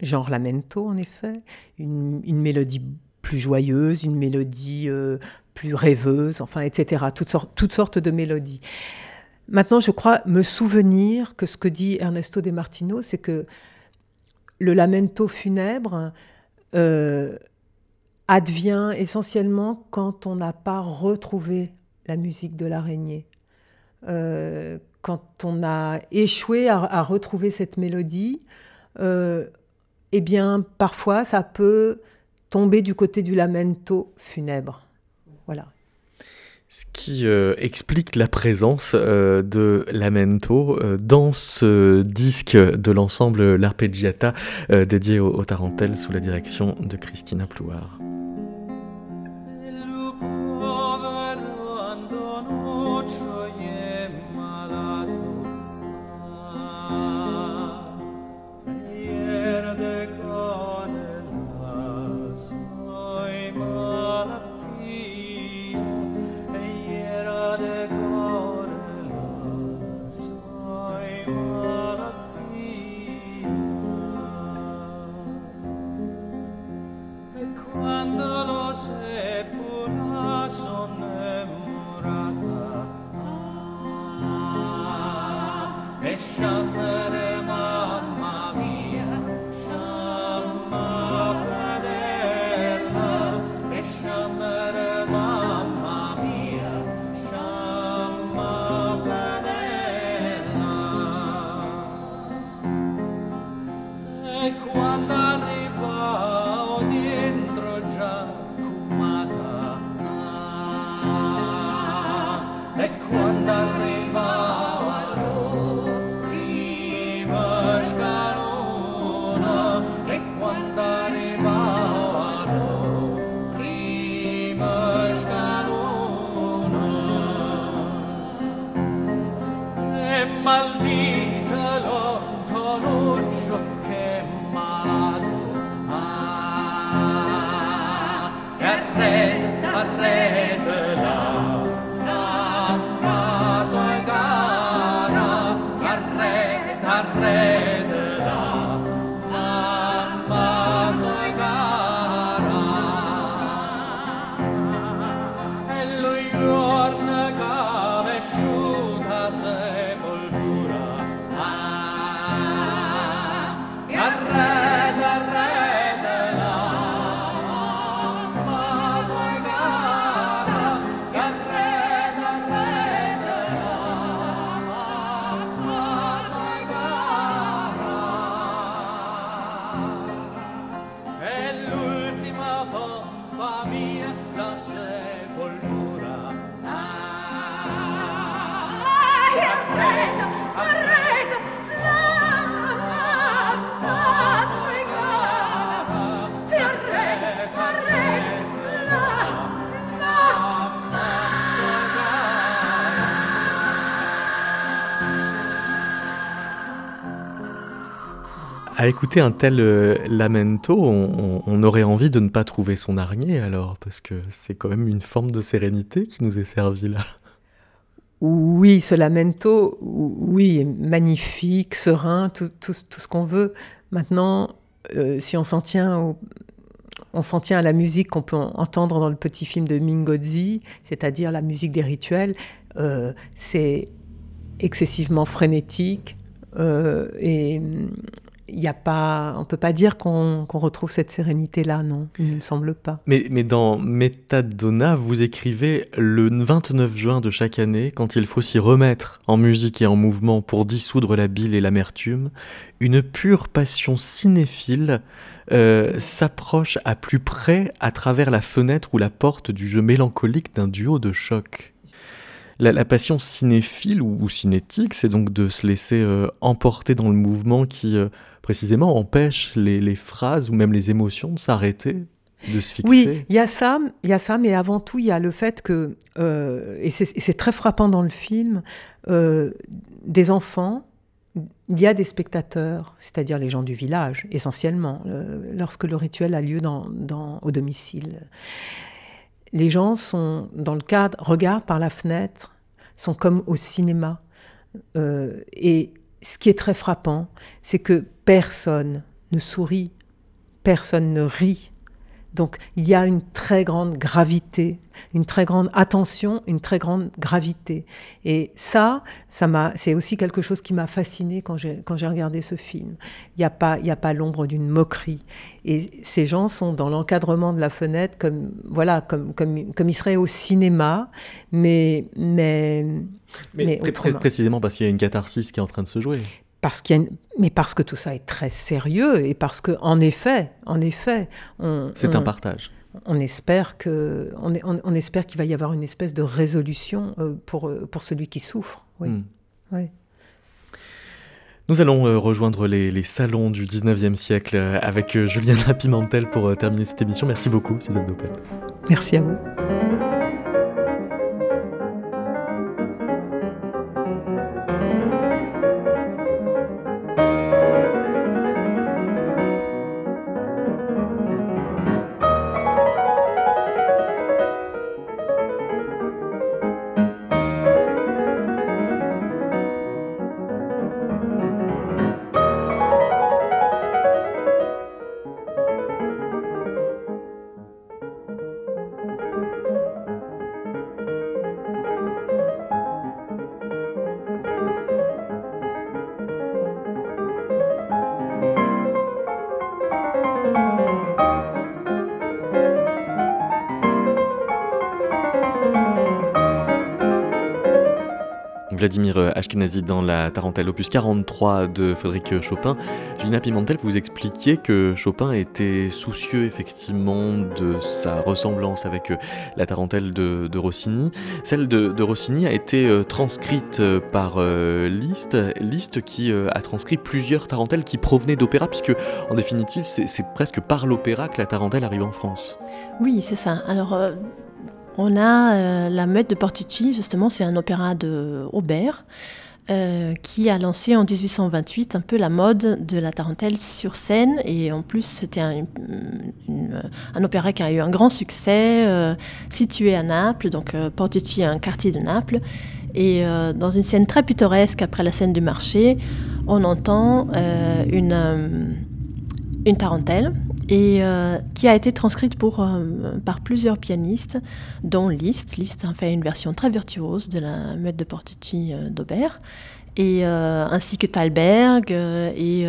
Speaker 2: genre lamento en effet, une, mélodie plus joyeuse, une mélodie euh, plus rêveuse, enfin, etc. Toutes sortes, de mélodies. Maintenant, je crois me souvenir que ce que dit Ernesto de Martino, c'est que le lamento funèbre advient essentiellement quand on n'a pas retrouvé la musique de l'araignée. Quand on a échoué à, retrouver cette mélodie, eh bien, parfois, ça peut tomber du côté du lamento funèbre. Voilà.
Speaker 7: Ce qui euh, explique la présence euh, de Lamento euh, dans ce disque de l'ensemble L'Arpeggiata dédié aux au Tarentelles sous la direction de Christina Plouard. è l'ultima coppa mia da sempre. À écouter un tel euh, lamento, on, aurait envie de ne pas trouver son araignée alors, parce que c'est quand même une forme de sérénité qui nous est servie là.
Speaker 2: Oui, ce lamento, oui, magnifique, serein, tout, ce qu'on veut. Maintenant, euh, si on s'en tient on s'en tient à la musique qu'on peut entendre dans le petit film de Mingozzi, c'est-à-dire la musique des rituels, euh, c'est excessivement frénétique et, on peut pas dire qu'on retrouve cette sérénité-là, non, il ne semble pas.
Speaker 1: Mais, mais dans Metadona, vous écrivez le 29 juin de chaque année, quand il faut s'y remettre en musique et en mouvement pour dissoudre la bile et l'amertume, une pure passion cinéphile euh, s'approche à plus près à travers la fenêtre ou la porte du jeu mélancolique d'un duo de choc. La, passion cinéphile ou, cinétique, c'est donc de se laisser euh, emporter dans le mouvement qui, euh, précisément, empêche les, phrases ou même les émotions de s'arrêter, de se fixer.
Speaker 2: Oui, il y a ça, y a ça, mais avant tout, il y a le fait que, et c'est très frappant dans le film, des enfants il y a des spectateurs, c'est-à-dire les gens du village, essentiellement, euh, lorsque le rituel a lieu dans, au domicile. Les gens sont dans le cadre, regardent par la fenêtre, sont comme au cinéma. Euh, et ce qui est très frappant, c'est que personne ne sourit, personne ne rit, donc il y a une très grande gravité, une très grande attention, une très grande gravité. Et ça, ça m'a, c'est aussi quelque chose qui m'a fasciné quand j'ai quand j'ai regardé ce film. Il n'y a pas il y a pas l'ombre d'une moquerie. Et ces gens sont dans l'encadrement de la fenêtre comme voilà comme comme comme ils seraient au cinéma, mais mais
Speaker 1: mais, précisément parce qu'il y a une catharsis qui est en train de se jouer
Speaker 2: parce qu'il mais parce que tout ça est très sérieux et parce que en effet, en effet,
Speaker 1: c'est un partage.
Speaker 2: On espère que, on, on, espère qu'il va y avoir une espèce de résolution euh, pour euh, pour celui qui souffre. Oui. Hmm.
Speaker 1: Nous allons euh, rejoindre les, les, salons du 19e siècle avec Juliana Pimentel pour terminer cette émission. Merci beaucoup, Suzanne Doppel.
Speaker 2: Merci à vous.
Speaker 1: Vladimir Ashkenazi dans la Tarentelle opus 43 de Frédéric Chopin. Gina Pimentel, vous expliquiez que Chopin était soucieux effectivement de sa ressemblance avec euh, la Tarentelle de, Rossini. Celle de, Rossini a été euh, transcrite euh, par Liszt, Liszt qui a transcrit plusieurs Tarentelles qui provenaient d'opéra, puisque en définitive c'est presque par l'opéra que la Tarentelle arrive en France.
Speaker 6: Oui, c'est ça. Alors on a euh, la Meute de Portici, justement, c'est un opéra de Aubert. Euh, qui a lancé en 1828 un peu la mode de la tarentelle sur scène. Et en plus, c'était un, opéra qui a eu un grand succès, euh, situé à Naples. Donc, Portici est un quartier de Naples. Et dans une scène très pittoresque, après la scène du marché, on entend une, une tarentelle et euh, qui a été transcrite euh, par plusieurs pianistes, dont Liszt. Liszt a fait une version très virtuose de la meute de Portici euh, d'Aubert, ainsi que Thalberg et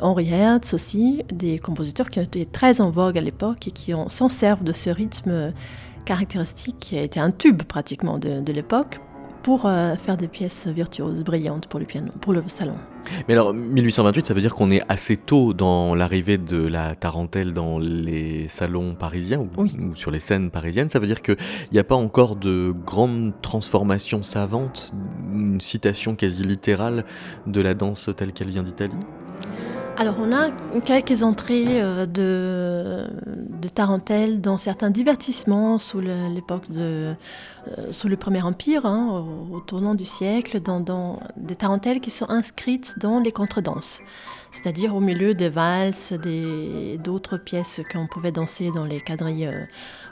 Speaker 6: Henri Hertz aussi, des compositeurs qui été très en vogue à l'époque et qui s'en servent de ce rythme caractéristique qui a été un tube pratiquement de l'époque pour euh, faire des pièces virtuoses, brillantes pour le piano, pour le salon.
Speaker 1: Mais alors, 1828, ça veut dire qu'on est assez tôt dans l'arrivée de la tarentelle dans les salons parisiens ou, ou sur les scènes parisiennes. Ça veut dire qu'il n'y a pas encore de grande transformation savante, une citation quasi littérale de la danse telle qu'elle vient d'Italie?
Speaker 6: Alors on a quelques entrées euh, de, de tarentelle dans certains divertissements sous l'époque de euh, sous le Premier Empire, hein, au, tournant du siècle, dans, des tarentelles qui sont inscrites dans les contredanses. C'est-à-dire au milieu des valses, d'autres pièces qu'on pouvait danser dans les quadrilles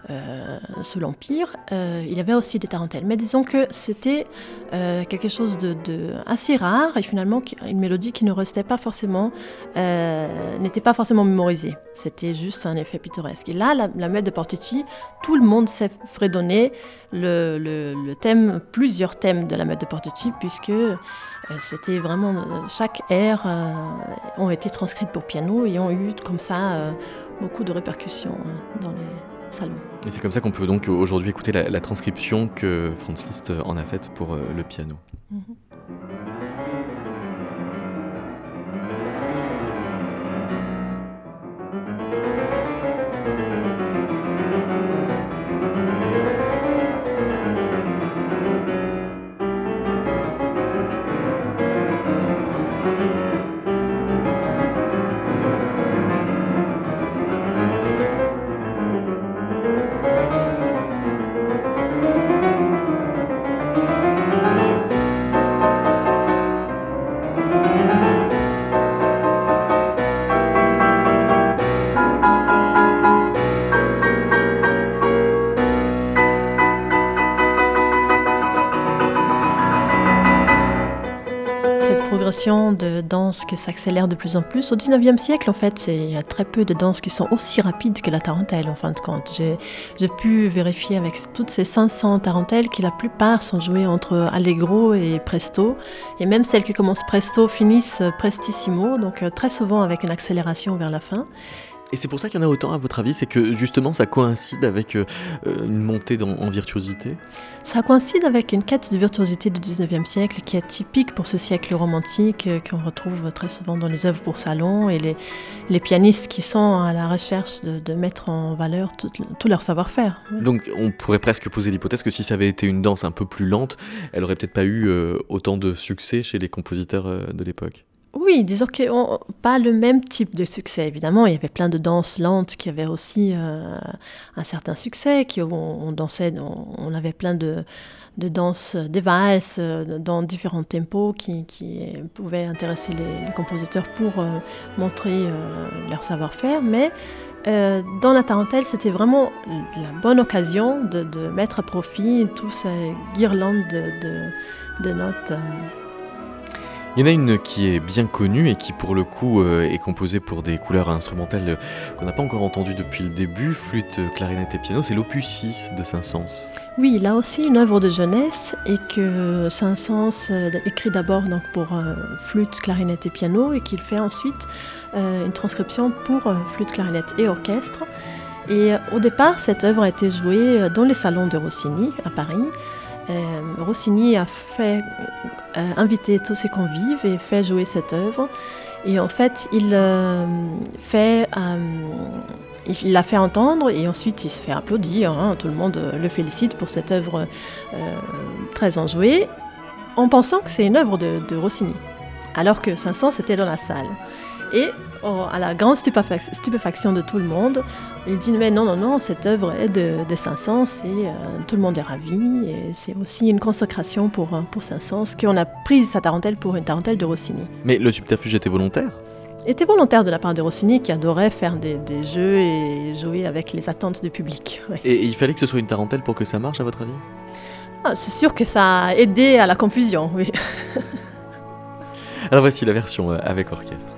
Speaker 6: euh, euh, sous l'Empire. Euh, il y avait aussi des tarentelles. Mais disons que c'était quelque chose de, assez rare et finalement une mélodie qui ne restait pas forcément, n'était pas forcément mémorisée. C'était juste un effet pittoresque. Et là, la, la de Portici, tout le monde s'est fredonné le, thème, plusieurs thèmes de la mode de Portici, puisque C'était vraiment chaque air ont été transcrites pour piano et ont eu comme ça beaucoup de répercussions dans les salons.
Speaker 1: Et c'est comme ça qu'on peut donc aujourd'hui écouter la, transcription que Franz Liszt en a faite pour le piano.
Speaker 6: De danse qui s'accélère de plus en plus. Au 19e siècle, en fait, il y a très peu de danses qui sont aussi rapides que la tarentelle, en fin de compte. J'ai pu vérifier avec toutes ces 500 tarentelles que la plupart sont jouées entre allegro et presto. Et même celles qui commencent presto finissent prestissimo, donc euh, très souvent avec une accélération vers la fin.
Speaker 1: Et c'est pour ça qu'il y en a autant, à votre avis C'est que justement, ça coïncide avec euh, euh, une montée en virtuosité?
Speaker 6: Ça coïncide avec une quête de virtuosité du 19e siècle qui est typique pour ce siècle romantique, euh, qu'on retrouve très souvent dans les œuvres pour salon, et les, les pianistes qui sont à la recherche de, mettre en valeur tout, leur savoir-faire.
Speaker 1: Donc on pourrait presque poser l'hypothèse que si ça avait été une danse un peu plus lente, elle aurait peut-être pas eu autant de succès chez les compositeurs de l'époque.
Speaker 6: Oui, disons que pas le même type de succès. Évidemment, il y avait plein de danses lentes qui avaient aussi euh, un certain succès, qui on, dansait, on, avait plein de, de danses, des valses euh, dans différents tempos qui, pouvaient intéresser les, compositeurs pour euh, montrer leur savoir-faire. Mais dans la tarentelle, c'était vraiment la bonne occasion de, mettre à profit toutes ces guirlandes de, de notes.
Speaker 1: Il y en a une qui est bien connue et qui pour le coup euh, est composée pour des couleurs instrumentales euh, qu'on n'a pas encore entendues depuis le début, flûte, clarinette et piano, c'est l'opus 6 de Saint-Saëns.
Speaker 6: Oui, là aussi une œuvre de jeunesse et que Saint-Saëns euh, écrit d'abord donc pour flûte, clarinette et piano et qu'il fait ensuite une transcription pour flûte, clarinette et orchestre. Et au départ, cette œuvre a été jouée dans les salons de Rossini à Paris. Rossini a fait euh, invité tous ses convives et fait jouer cette œuvre. Et en fait, il euh, euh, l'a fait entendre et ensuite il se fait applaudir. Hein. Tout le monde le félicite pour cette œuvre très enjouée, en pensant que c'est une œuvre de, de Rossini, alors que Saint-Saëns était dans la salle. Et oh, à la grande stupéfaction de tout le monde, il dit mais non, non, non, cette œuvre est de, de Saint-Saëns et euh, tout le monde est ravi. Et c'est aussi une consécration pour, euh, pour Saint-Saëns qu'on a pris sa tarentelle pour une tarentelle de Rossini.
Speaker 1: Mais le subterfuge était volontaire?
Speaker 6: Était volontaire de la part de Rossini qui adorait faire des, jeux et jouer avec les attentes du public.
Speaker 1: Et, il fallait que ce soit une tarentelle pour que ça marche à votre avis?
Speaker 6: Ah, C'est sûr que ça a aidé à la confusion, oui.
Speaker 1: Alors voici la version euh, avec orchestre.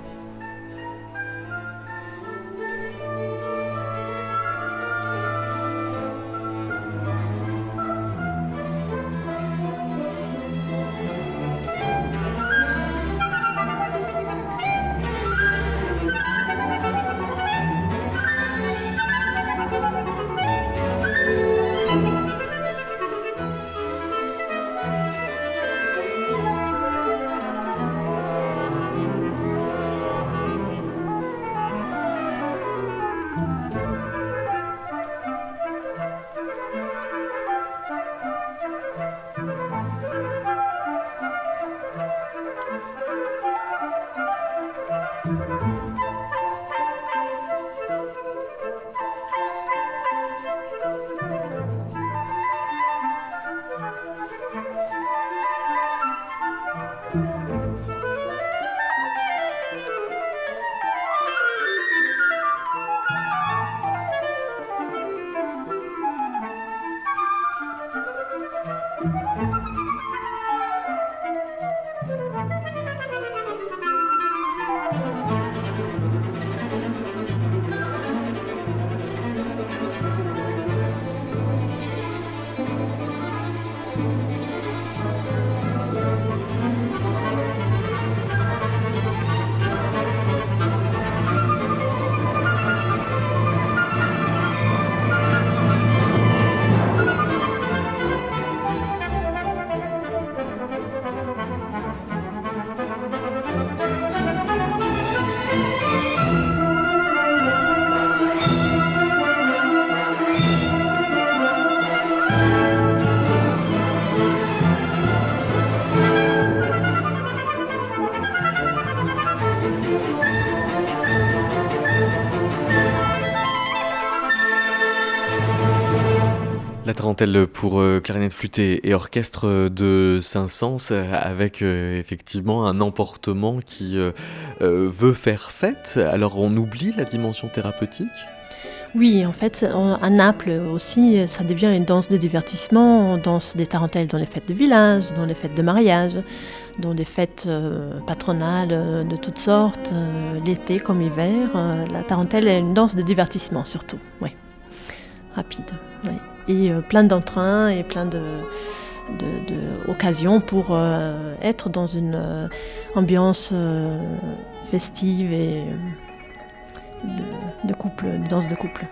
Speaker 1: Pour euh, clarinette flûtée et orchestre de Saint-Saëns avec euh, effectivement un emportement qui veut faire fête. Alors on oublie la dimension thérapeutique?
Speaker 6: Oui, en fait, à Naples aussi, ça devient une danse de divertissement. On danse des tarentelles dans les fêtes de village, dans les fêtes de mariage, dans les fêtes patronales de toutes sortes, l'été comme hiver. la tarentelle est une danse de divertissement surtout, oui, rapide et euh, plein d'entrain et plein de, d'occasions pour euh, être dans une euh, ambiance festive et de, couple, de danse de couple.